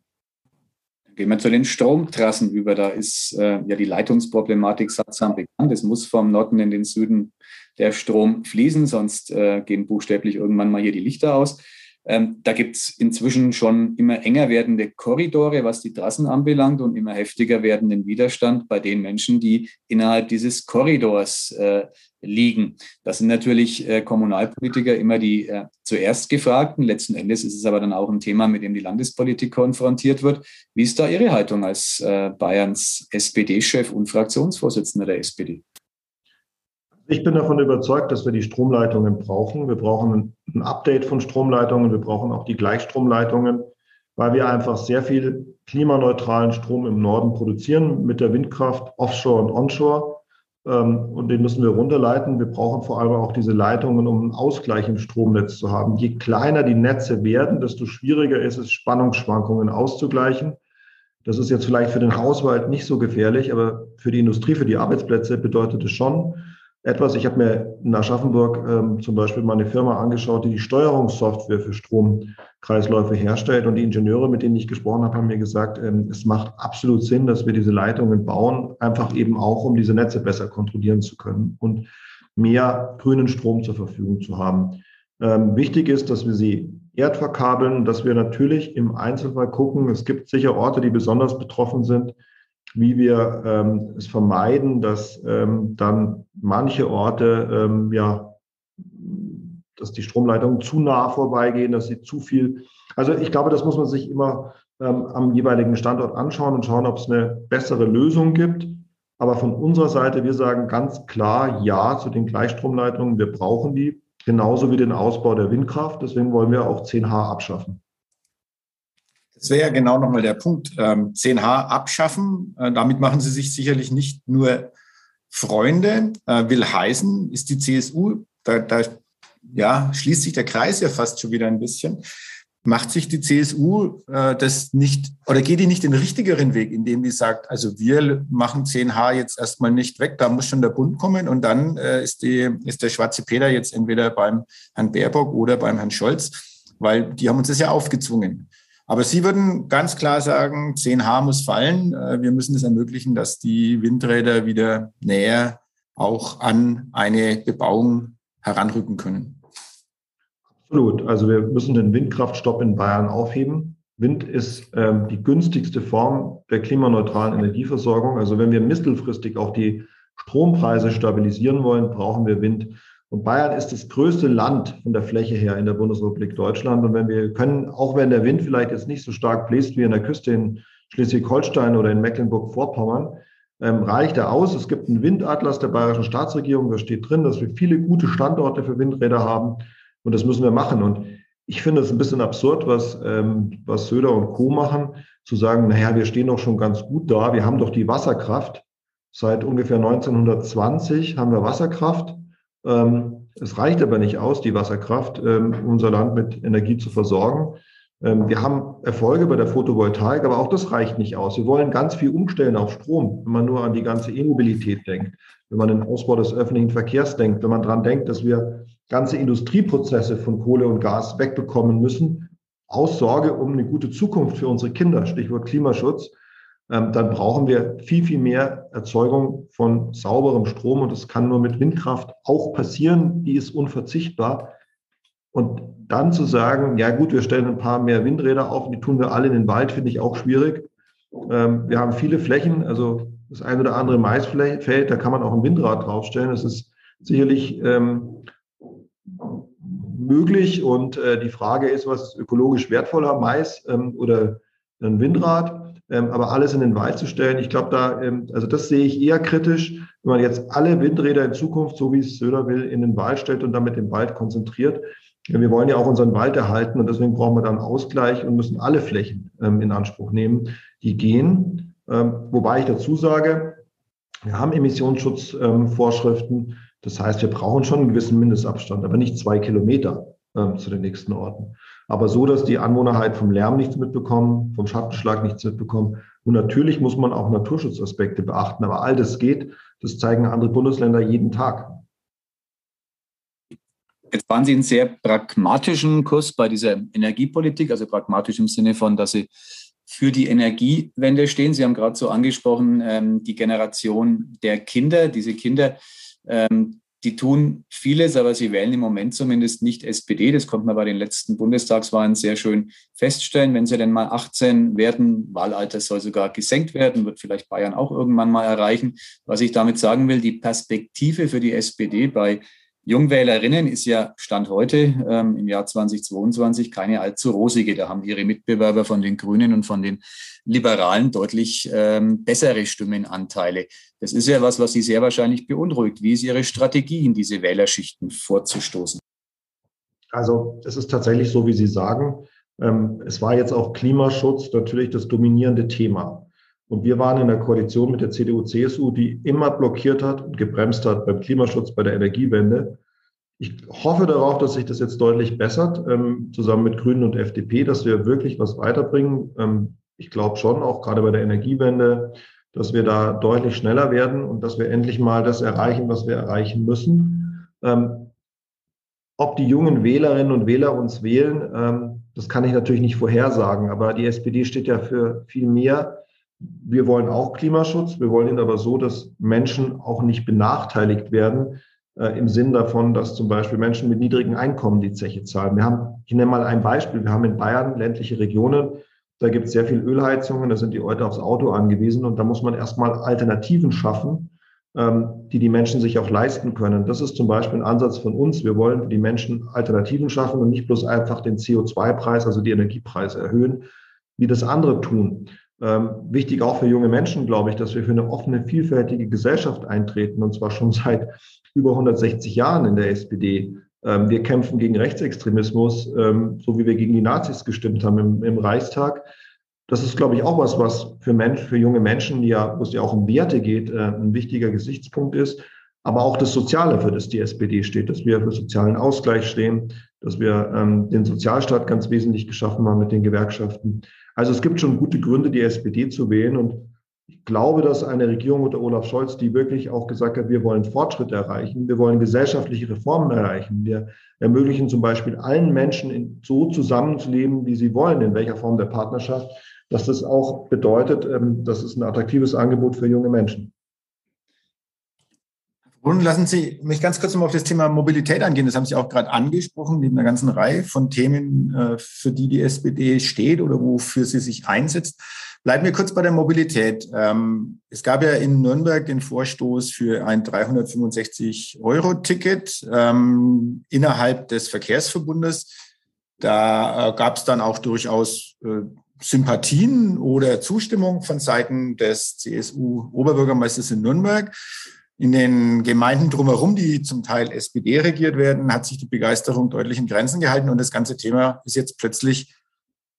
Gehen wir zu den Stromtrassen über. Da ist äh, ja die Leitungsproblematik sattsam bekannt. Es muss vom Norden in den Süden der Strom fließen, sonst äh, gehen buchstäblich irgendwann mal hier die Lichter aus. Ähm, da gibt es inzwischen schon immer enger werdende Korridore, was die Trassen anbelangt und immer heftiger werdenden Widerstand bei den Menschen, die innerhalb dieses Korridors äh, liegen. Das sind natürlich äh, Kommunalpolitiker immer die äh, zuerst gefragten. Letzten Endes ist es aber dann auch ein Thema, mit dem die Landespolitik konfrontiert wird. Wie ist da Ihre Haltung als äh, Bayerns SPD-Chef und Fraktionsvorsitzender der SPD? Ich bin davon überzeugt, dass wir die Stromleitungen brauchen. Wir brauchen ein Update von Stromleitungen. Wir brauchen auch die Gleichstromleitungen, weil wir einfach sehr viel klimaneutralen Strom im Norden produzieren mit der Windkraft offshore und onshore. Ähm, und den müssen wir runterleiten. Wir brauchen vor allem auch diese Leitungen, um einen Ausgleich im Stromnetz zu haben. Je kleiner die Netze werden, desto schwieriger ist es, Spannungsschwankungen auszugleichen. Das ist jetzt vielleicht für den Haushalt nicht so gefährlich, aber für die Industrie, für die Arbeitsplätze bedeutet es schon etwas. Ich habe mir in Aschaffenburg ähm, zum Beispiel mal eine Firma angeschaut, die die Steuerungssoftware für Stromkreisläufe herstellt. Und die Ingenieure, mit denen ich gesprochen habe, haben mir gesagt, ähm, es macht absolut Sinn, dass wir diese Leitungen bauen, einfach eben auch, um diese Netze besser kontrollieren zu können und mehr grünen Strom zur Verfügung zu haben. Ähm, wichtig ist, dass wir sie erdverkabeln, dass wir natürlich im Einzelfall gucken. Es gibt sicher Orte, die besonders betroffen sind wie wir ähm, es vermeiden, dass ähm, dann manche Orte, ähm, ja, dass die Stromleitungen zu nah vorbeigehen, dass sie zu viel. Also ich glaube, das muss man sich immer ähm, am jeweiligen Standort anschauen und schauen, ob es eine bessere Lösung gibt. Aber von unserer Seite, wir sagen ganz klar Ja zu den Gleichstromleitungen. Wir brauchen die, genauso wie den Ausbau der Windkraft. Deswegen wollen wir auch 10H abschaffen. Das wäre ja genau nochmal der Punkt. 10H ähm, abschaffen, äh, damit machen Sie sich sicherlich nicht nur Freunde, äh, will heißen, ist die CSU, da, da ja, schließt sich der Kreis ja fast schon wieder ein bisschen. macht sich die CSU äh, das nicht oder geht die nicht den richtigeren Weg, indem die sagt, also wir machen 10H jetzt erstmal nicht weg, da muss schon der Bund kommen und dann äh, ist, die, ist der schwarze Peter jetzt entweder beim Herrn Baerbock oder beim Herrn Scholz, weil die haben uns das ja aufgezwungen. Aber Sie würden ganz klar sagen, 10H muss fallen. Äh, wir müssen es ermöglichen, dass die Windräder wieder näher auch an eine Bebauung heranrücken können. Absolut. Also wir müssen den Windkraftstopp in Bayern aufheben. Wind ist ähm, die günstigste Form der klimaneutralen Energieversorgung. Also wenn wir mittelfristig auch die Strompreise stabilisieren wollen, brauchen wir Wind. Und Bayern ist das größte Land von der Fläche her in der Bundesrepublik Deutschland. Und wenn wir können, auch wenn der Wind vielleicht jetzt nicht so stark bläst wie an der Küste in Schleswig-Holstein oder in Mecklenburg-Vorpommern, ähm, reicht er aus. Es gibt einen Windatlas der bayerischen Staatsregierung. Da steht drin, dass wir viele gute Standorte für Windräder haben. Und das müssen wir machen. Und ich finde es ein bisschen absurd, was, ähm, was Söder und Co. machen, zu sagen, naja, wir stehen doch schon ganz gut da. Wir haben doch die Wasserkraft. Seit ungefähr 1920 haben wir Wasserkraft. Ähm, es reicht aber nicht aus, die Wasserkraft, ähm, unser Land mit Energie zu versorgen. Ähm, wir haben Erfolge bei der Photovoltaik, aber auch das reicht nicht aus. Wir wollen ganz viel umstellen auf Strom, wenn man nur an die ganze E-Mobilität denkt, wenn man den Ausbau des öffentlichen Verkehrs denkt, wenn man daran denkt, dass wir ganze Industrieprozesse von Kohle und Gas wegbekommen müssen, aus Sorge um eine gute Zukunft für unsere Kinder, Stichwort Klimaschutz, dann brauchen wir viel, viel mehr Erzeugung von sauberem Strom und das kann nur mit Windkraft auch passieren, die ist unverzichtbar. Und dann zu sagen, ja gut, wir stellen ein paar mehr Windräder auf, die tun wir alle in den Wald, finde ich auch schwierig. Ähm, wir haben viele Flächen, also das ein oder andere Maisfeld, da kann man auch ein Windrad draufstellen. Das ist sicherlich ähm, möglich. Und äh, die Frage ist, was ist ökologisch wertvoller, Mais ähm, oder ein Windrad? Ähm, aber alles in den Wald zu stellen, ich glaube, da, ähm, also das sehe ich eher kritisch, wenn man jetzt alle Windräder in Zukunft, so wie es Söder will, in den Wald stellt und damit den Wald konzentriert. Wir wollen ja auch unseren Wald erhalten und deswegen brauchen wir dann Ausgleich und müssen alle Flächen ähm, in Anspruch nehmen, die gehen. Ähm, wobei ich dazu sage, wir haben Emissionsschutzvorschriften. Das heißt, wir brauchen schon einen gewissen Mindestabstand, aber nicht zwei Kilometer ähm, zu den nächsten Orten. Aber so, dass die Anwohner halt vom Lärm nichts mitbekommen, vom Schattenschlag nichts mitbekommen. Und natürlich muss man auch Naturschutzaspekte beachten. Aber all das geht. Das zeigen andere Bundesländer jeden Tag. Jetzt fahren Sie einen sehr pragmatischen Kurs bei dieser Energiepolitik, also pragmatisch im Sinne von, dass Sie für die Energiewende stehen. Sie haben gerade so angesprochen, ähm, die Generation der Kinder. Diese Kinder, ähm, die tun vieles, aber sie wählen im Moment zumindest nicht SPD. Das konnte man bei den letzten Bundestagswahlen sehr schön feststellen. Wenn sie denn mal 18 werden, Wahlalter soll sogar gesenkt werden, wird vielleicht Bayern auch irgendwann mal erreichen. Was ich damit sagen will, die Perspektive für die SPD bei Jungwählerinnen ist ja Stand heute ähm, im Jahr 2022 keine allzu rosige. Da haben ihre Mitbewerber von den Grünen und von den Liberalen deutlich ähm, bessere Stimmenanteile. Das ist ja was, was Sie sehr wahrscheinlich beunruhigt. Wie ist Ihre Strategie, in diese Wählerschichten vorzustoßen? Also es ist tatsächlich so, wie Sie sagen. Ähm, es war jetzt auch Klimaschutz natürlich das dominierende Thema. Und wir waren in der Koalition mit der CDU, CSU, die immer blockiert hat und gebremst hat beim Klimaschutz, bei der Energiewende. Ich hoffe darauf, dass sich das jetzt deutlich bessert, ähm, zusammen mit Grünen und FDP, dass wir wirklich was weiterbringen. Ähm, ich glaube schon, auch gerade bei der Energiewende, dass wir da deutlich schneller werden und dass wir endlich mal das erreichen, was wir erreichen müssen. Ähm, ob die jungen Wählerinnen und Wähler uns wählen, das kann ich natürlich nicht vorhersagen, aber die SPD steht ja für viel mehr wir wollen auch Klimaschutz, wir wollen ihn aber so, dass Menschen auch nicht benachteiligt werden, äh, im Sinn davon, dass zum Beispiel Menschen mit niedrigen Einkommen die Zeche zahlen. Wir haben, ich nenne mal ein Beispiel, wir haben in Bayern ländliche Regionen, da gibt es sehr viel Ölheizungen, da sind die Leute aufs Auto angewiesen und da muss man erstmal Alternativen schaffen, ähm, die die Menschen sich auch leisten können. Das ist zum Beispiel ein Ansatz von uns. Wir wollen für die Menschen Alternativen schaffen und nicht bloß einfach den CO2-Preis, also die Energiepreise erhöhen, wie das andere tun. Ähm, wichtig auch für junge Menschen, glaube ich, dass wir für eine offene, vielfältige Gesellschaft eintreten, und zwar schon [LAUGHS] seit über 160 Jahren in der SPD. Ähm, wir kämpfen gegen Rechtsextremismus, ähm, so wie wir gegen die Nazis gestimmt haben im, im Reichstag. Das ist, glaube ich, auch was, was für, Mensch, für junge Menschen, ja, wo es ja auch um Werte geht, äh, ein wichtiger Gesichtspunkt ist. aber auch das Soziale, für das die SPD steht, dass wir für sozialen Ausgleich stehen, dass wir ähm, den Sozialstaat ganz wesentlich geschaffen haben mit den Gewerkschaften. Also es gibt schon gute Gründe, die SPD zu wählen. Und ich glaube, dass eine Regierung unter Olaf Scholz, die wirklich auch gesagt hat, wir wollen Fortschritte erreichen, wir wollen gesellschaftliche Reformen erreichen, wir ermöglichen zum Beispiel allen Menschen so zusammenzuleben, wie sie wollen, in welcher Form der Partnerschaft, dass das auch bedeutet, ähm, das ist ein attraktives Angebot für junge Menschen. Und lassen Sie mich ganz kurz noch auf das Thema Mobilität angehen. Das haben Sie auch gerade angesprochen, neben einer ganzen Reihe von Themen, äh, für die die SPD steht oder wofür sie sich einsetzt. Bleiben wir kurz bei der Mobilität. Ähm, es gab ja in Nürnberg den Vorstoß für ein 365-Euro-Ticket ähm, innerhalb des Verkehrsverbundes. Da äh, gab es dann auch durchaus äh, Sympathien oder Zustimmung von Seiten des CSU-Oberbürgermeisters in Nürnberg. In den Gemeinden drumherum, die zum Teil SPD regiert werden, hat sich die Begeisterung deutlich in Grenzen gehalten und das ganze Thema ist jetzt plötzlich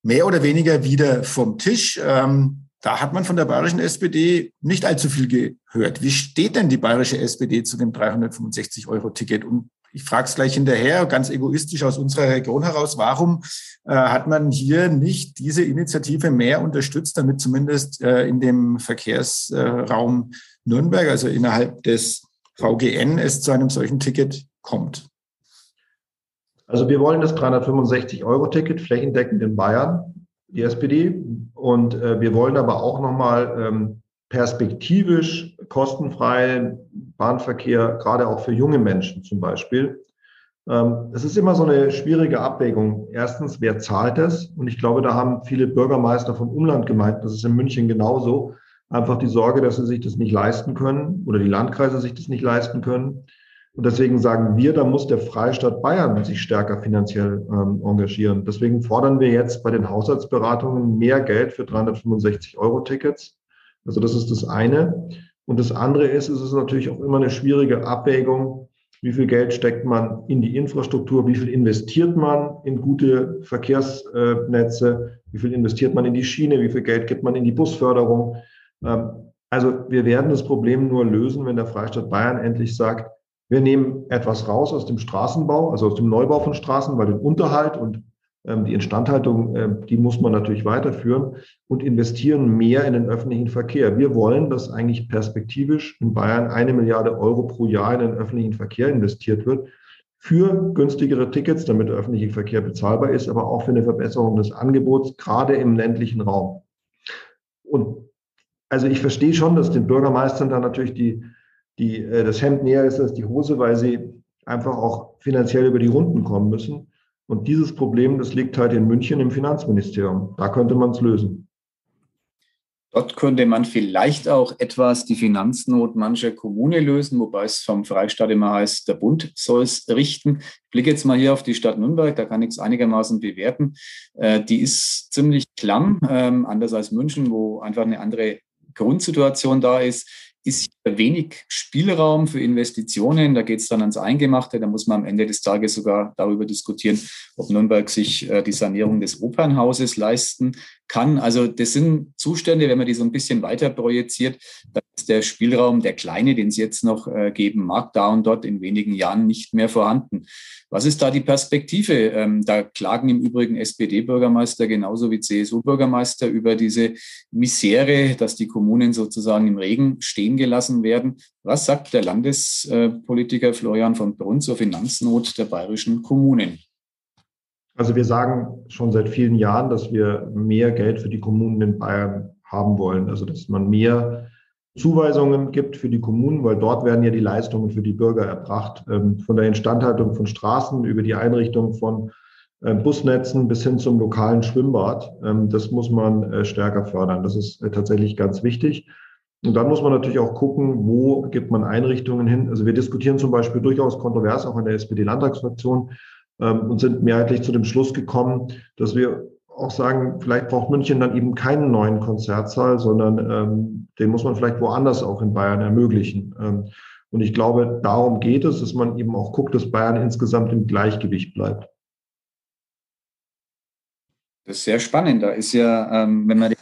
mehr oder weniger wieder vom Tisch. Ähm, da hat man von der bayerischen SPD nicht allzu viel gehört. Wie steht denn die bayerische SPD zu dem 365-Euro-Ticket? Und ich frage es gleich hinterher, ganz egoistisch aus unserer Region heraus, warum äh, hat man hier nicht diese Initiative mehr unterstützt, damit zumindest äh, in dem Verkehrsraum Nürnberg, also innerhalb des VGN, es zu einem solchen Ticket kommt? Also wir wollen das 365-Euro-Ticket flächendeckend in Bayern, die SPD. Und äh, wir wollen aber auch nochmal ähm, perspektivisch kostenfreien Bahnverkehr, gerade auch für junge Menschen zum Beispiel. Ähm, es ist immer so eine schwierige Abwägung. Erstens, wer zahlt es? Und ich glaube, da haben viele Bürgermeister vom Umland gemeint, das ist in München genauso, einfach die Sorge, dass sie sich das nicht leisten können oder die Landkreise sich das nicht leisten können. Und deswegen sagen wir, da muss der Freistaat Bayern sich stärker finanziell ähm, engagieren. Deswegen fordern wir jetzt bei den Haushaltsberatungen mehr Geld für 365 Euro Tickets. Also das ist das eine. Und das andere ist, es ist natürlich auch immer eine schwierige Abwägung. Wie viel Geld steckt man in die Infrastruktur? Wie viel investiert man in gute Verkehrsnetze? Wie viel investiert man in die Schiene? Wie viel Geld gibt man in die Busförderung? Ähm, also wir werden das Problem nur lösen, wenn der Freistaat Bayern endlich sagt, wir nehmen etwas raus aus dem Straßenbau, also aus dem Neubau von Straßen, weil den Unterhalt und ähm, die Instandhaltung, äh, die muss man natürlich weiterführen und investieren mehr in den öffentlichen Verkehr. Wir wollen, dass eigentlich perspektivisch in Bayern eine Milliarde Euro pro Jahr in den öffentlichen Verkehr investiert wird für günstigere Tickets, damit der öffentliche Verkehr bezahlbar ist, aber auch für eine Verbesserung des Angebots, gerade im ländlichen Raum. Und also ich verstehe schon, dass den Bürgermeistern da natürlich die, die, äh, das Hemd näher ist als die Hose, weil sie einfach auch finanziell über die Runden kommen müssen. Und dieses Problem, das liegt halt in München im Finanzministerium. Da könnte man es lösen. Dort könnte man vielleicht auch etwas die Finanznot mancher Kommune lösen, wobei es vom Freistaat immer heißt, der Bund soll es richten. Ich blicke jetzt mal hier auf die Stadt Nürnberg, da kann ich es einigermaßen bewerten. Äh, die ist ziemlich klamm, ähm, anders als München, wo einfach eine andere Grundsituation da ist ist wenig Spielraum für Investitionen. Da geht es dann ans Eingemachte. Da muss man am Ende des Tages sogar darüber diskutieren, ob Nürnberg sich äh, die Sanierung des Opernhauses leisten kann. Also das sind Zustände, wenn man die so ein bisschen weiter projiziert, dann ist der Spielraum, der kleine, den es jetzt noch äh, geben mag, da und dort in wenigen Jahren nicht mehr vorhanden. Was ist da die Perspektive? Ähm, da klagen im Übrigen SPD-Bürgermeister genauso wie CSU-Bürgermeister über diese Misere, dass die Kommunen sozusagen im Regen stehen gelassen werden. Was sagt der Landespolitiker Florian von Brunn zur Finanznot der bayerischen Kommunen? Also wir sagen schon seit vielen Jahren, dass wir mehr Geld für die Kommunen in Bayern haben wollen. Also dass man mehr Zuweisungen gibt für die Kommunen, weil dort werden ja die Leistungen für die Bürger erbracht. Ähm, von der Instandhaltung von Straßen über die Einrichtung von äh, Busnetzen bis hin zum lokalen Schwimmbad. Ähm, das muss man äh, stärker fördern. Das ist äh, tatsächlich ganz wichtig. Und dann muss man natürlich auch gucken, wo gibt man Einrichtungen hin. Also wir diskutieren zum Beispiel durchaus kontrovers auch in der SPD-Landtagsfraktion, ähm, und sind mehrheitlich zu dem Schluss gekommen, dass wir auch sagen, vielleicht braucht München dann eben keinen neuen Konzertsaal, sondern ähm, den muss man vielleicht woanders auch in Bayern ermöglichen. Ähm, und ich glaube, darum geht es, dass man eben auch guckt, dass Bayern insgesamt im Gleichgewicht bleibt. Das ist sehr spannend. Da ist ja, ähm, wenn man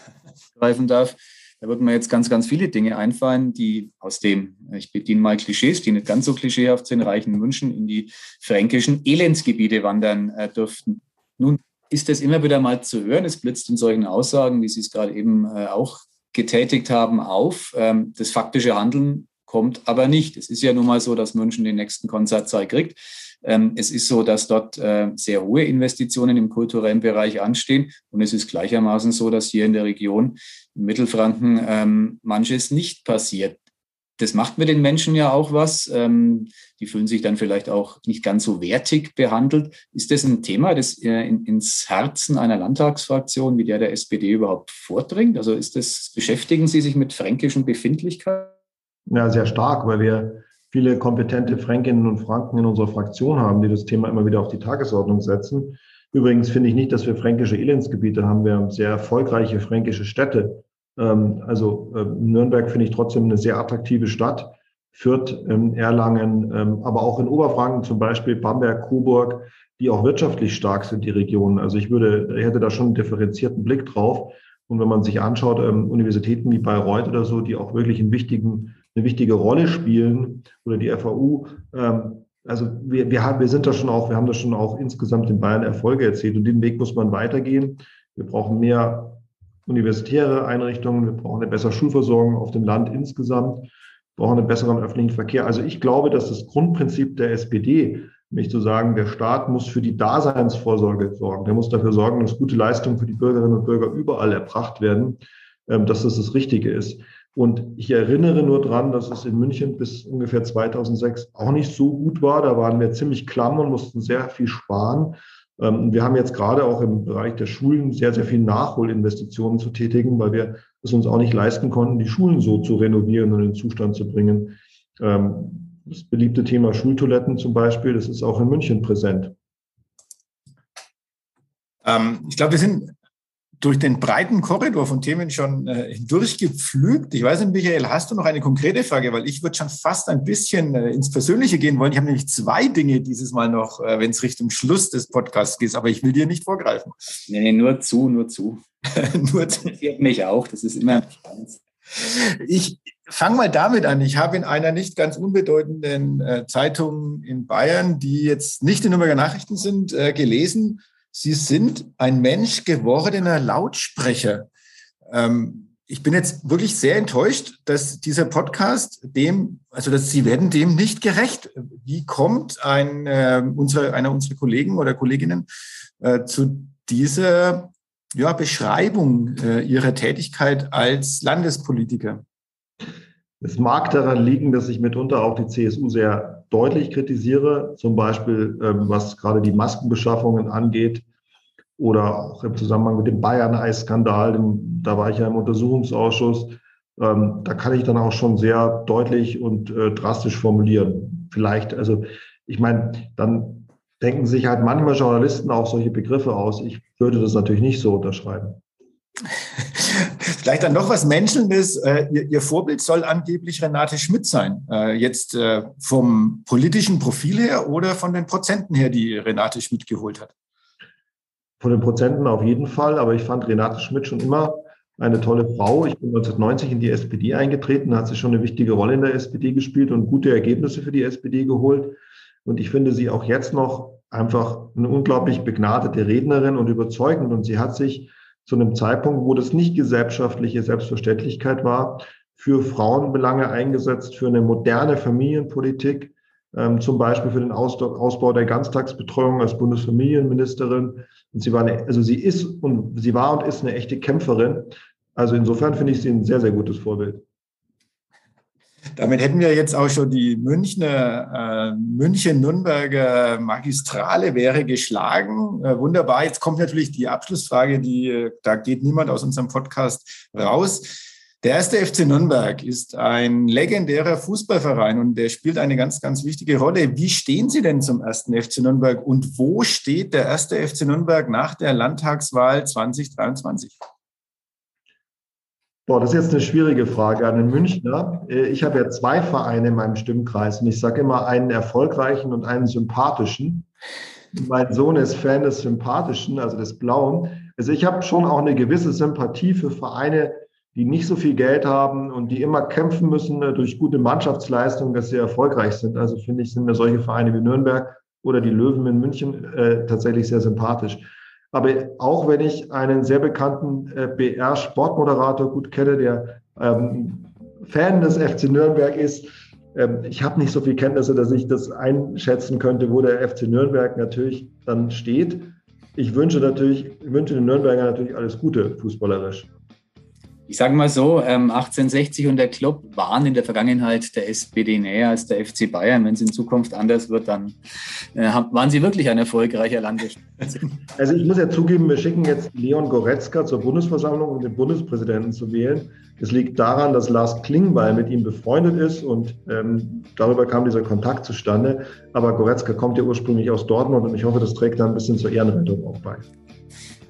greifen darf, Da würden mir jetzt ganz, ganz viele Dinge einfallen, die aus dem, ich bediene mal Klischees, die nicht ganz so klischeehaft sind, reichen Wünschen in die fränkischen Elendsgebiete wandern äh, dürften. Nun ist das immer wieder mal zu hören. Es blitzt in solchen Aussagen, wie Sie es gerade eben äh, auch getätigt haben, auf. Ähm, das faktische Handeln kommt aber nicht. Es ist ja nun mal so, dass München den nächsten Konzertsaal kriegt. Ähm, es ist so, dass dort äh, sehr hohe Investitionen im kulturellen Bereich anstehen. Und es ist gleichermaßen so, dass hier in der Region in Mittelfranken ähm, manches nicht passiert. Das macht mit den Menschen ja auch was. Ähm, die fühlen sich dann vielleicht auch nicht ganz so wertig behandelt. Ist das ein Thema, das äh, ins Herzen einer Landtagsfraktion wie der der SPD überhaupt vordringt? Also ist das, beschäftigen Sie sich mit fränkischen Befindlichkeiten? Ja, sehr stark, weil wir viele kompetente Fränkinnen und Franken in unserer Fraktion haben, die das Thema immer wieder auf die Tagesordnung setzen. Übrigens finde ich nicht, dass wir fränkische Elendsgebiete haben. Wir haben sehr erfolgreiche fränkische Städte. Ähm, also ähm, Nürnberg finde ich trotzdem eine sehr attraktive Stadt. Fürth, ähm, Erlangen, aber auch in Oberfranken zum Beispiel Bamberg, Coburg, die auch wirtschaftlich stark sind, die Regionen. Also ich würde, hätte da schon einen differenzierten Blick drauf. Und wenn man sich anschaut, Universitäten wie Bayreuth oder so, die auch wirklich einen wichtigen eine wichtige Rolle spielen oder die FAU. Ähm, also wir, wir, haben, wir sind da schon auch, wir haben da schon auch insgesamt in Bayern Erfolge erzielt und den Weg muss man weitergehen. Wir brauchen mehr universitäre Einrichtungen, wir brauchen eine bessere Schulversorgung auf dem Land insgesamt, wir brauchen einen besseren öffentlichen Verkehr. Also ich glaube, dass das Grundprinzip der SPD, nämlich zu sagen, der Staat muss für die Daseinsvorsorge sorgen, der muss dafür sorgen, dass gute Leistungen für die Bürgerinnen und Bürger überall erbracht werden, ähm, dass das das Richtige ist. Und ich erinnere nur dran, dass es in München bis ungefähr 2006 auch nicht so gut war. Da waren wir ziemlich klamm und mussten sehr viel sparen. Ähm, wir haben jetzt gerade auch im Bereich der Schulen sehr, sehr viel Nachholinvestitionen zu tätigen, weil wir es uns auch nicht leisten konnten, die Schulen so zu renovieren und in Zustand zu bringen. Ähm, das beliebte Thema Schultoiletten zum Beispiel, das ist auch in München präsent. Ähm, ich glaube, wir sind durch den breiten Korridor von Themen schon äh, durchgepflügt. Ich weiß nicht, Michael, hast du noch eine konkrete Frage? Weil ich würde schon fast ein bisschen äh, ins Persönliche gehen wollen. Ich habe nämlich zwei Dinge dieses Mal noch, äh, wenn es Richtung Schluss des Podcasts geht, aber ich will dir nicht vorgreifen. Nee, nee nur zu, nur zu. [LAUGHS] nur zu. Das mich auch, das ist immer spannend. Ich fange mal damit an. Ich habe in einer nicht ganz unbedeutenden äh, Zeitung in Bayern, die jetzt nicht in Nürnberger Nachrichten sind, äh, gelesen, Sie sind ein Mensch gewordener Lautsprecher. Ähm, ich bin jetzt wirklich sehr enttäuscht, dass dieser Podcast dem, also dass Sie werden dem nicht gerecht. Wie kommt ein, äh, unsere, einer unserer Kollegen oder Kolleginnen äh, zu dieser ja, Beschreibung äh, ihrer Tätigkeit als Landespolitiker? Es mag daran liegen, dass ich mitunter auch die CSU sehr deutlich kritisiere, zum Beispiel ähm, was gerade die Maskenbeschaffungen angeht oder auch im Zusammenhang mit dem Bayern-Eis-Skandal, da war ich ja im Untersuchungsausschuss. Ähm, da kann ich dann auch schon sehr deutlich und äh, drastisch formulieren. Vielleicht, also ich meine, dann denken sich halt manchmal Journalisten auch solche Begriffe aus. Ich würde das natürlich nicht so unterschreiben. Vielleicht dann noch was Menschelndes. Äh, ihr, Ihr, Vorbild soll angeblich Renate Schmidt sein. Äh, jetzt äh, vom politischen Profil her oder von den Prozenten her, die Renate Schmidt geholt hat? Von den Prozenten auf jeden Fall, aber ich fand Renate Schmidt schon immer eine tolle Frau. Ich bin 1990 in die SPD eingetreten, hat sie schon eine wichtige Rolle in der SPD gespielt und gute Ergebnisse für die SPD geholt. Und ich finde sie auch jetzt noch einfach eine unglaublich begnadete Rednerin und überzeugend. Und sie hat sich zu einem Zeitpunkt, wo das nicht gesellschaftliche Selbstverständlichkeit war, für Frauenbelange eingesetzt, für eine moderne Familienpolitik, ähm, zum Beispiel für den Ausbau der Ganztagsbetreuung als Bundesfamilienministerin. Und sie war eine, also sie ist und sie war und ist eine echte Kämpferin. Also insofern finde ich sie ein sehr, sehr gutes Vorbild. Damit hätten wir jetzt auch schon die Münchner, äh, München-Nürnberger Magistrale wäre geschlagen. Äh, wunderbar. Jetzt kommt natürlich die Abschlussfrage, die, äh, da geht niemand aus unserem Podcast raus. Der erste FC Nürnberg ist ein legendärer Fußballverein und der spielt eine ganz, ganz wichtige Rolle. Wie stehen Sie denn zum ersten FC Nürnberg und wo steht der erste FC Nürnberg nach der Landtagswahl 2023? Boah, das ist jetzt eine schwierige Frage an den Münchner. Ich habe ja zwei Vereine in meinem Stimmkreis und ich sage immer einen erfolgreichen und einen sympathischen. Mein Sohn ist Fan des Sympathischen, also des Blauen. Also ich habe schon auch eine gewisse Sympathie für Vereine, die nicht so viel Geld haben und die immer kämpfen müssen äh, durch gute Mannschaftsleistungen, dass sie erfolgreich sind. Also finde ich, sind mir solche Vereine wie Nürnberg oder die Löwen in München äh, tatsächlich sehr sympathisch. Aber auch wenn ich einen sehr bekannten äh, BR-Sportmoderator gut kenne, der ähm, Fan des FC Nürnberg ist, ähm, ich habe nicht so viel Kenntnisse, dass ich das einschätzen könnte, wo der FC Nürnberg natürlich dann steht. Ich wünsche natürlich, ich wünsche den Nürnberger natürlich alles Gute fußballerisch ich sage mal so, ähm, 1860 und der Club waren in der Vergangenheit der SPD näher als der FC Bayern. Wenn es in Zukunft anders wird, dann äh, waren sie wirklich ein erfolgreicher Landesstaat. [LAUGHS] Also ich muss ja zugeben, wir schicken jetzt Leon Goretzka zur Bundesversammlung, um den Bundespräsidenten zu wählen. Es liegt daran, dass Lars Klingbeil mit ihm befreundet ist und ähm, darüber kam dieser Kontakt zustande. Aber Goretzka kommt ja ursprünglich aus Dortmund und ich hoffe, das trägt da ein bisschen zur Ehrenrettung auch bei.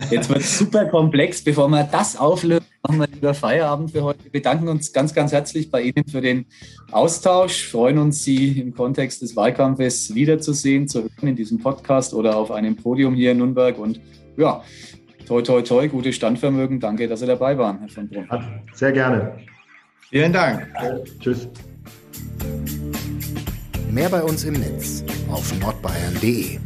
Jetzt wird es super komplex. Bevor wir das auflösen, machen wir lieber Feierabend für heute. Wir bedanken uns ganz, ganz herzlich bei Ihnen für den Austausch. Freuen uns, Sie im Kontext des Wahlkampfes wiederzusehen, zu hören in diesem Podcast oder auf einem Podium hier in Nürnberg. Und ja, toi, toi, toi, gutes Standvermögen. Danke, dass Sie dabei waren, Herr von Brunn. Sehr gerne. Vielen Dank. Tschüss. Mehr bei uns im Netz auf nordbayern.de.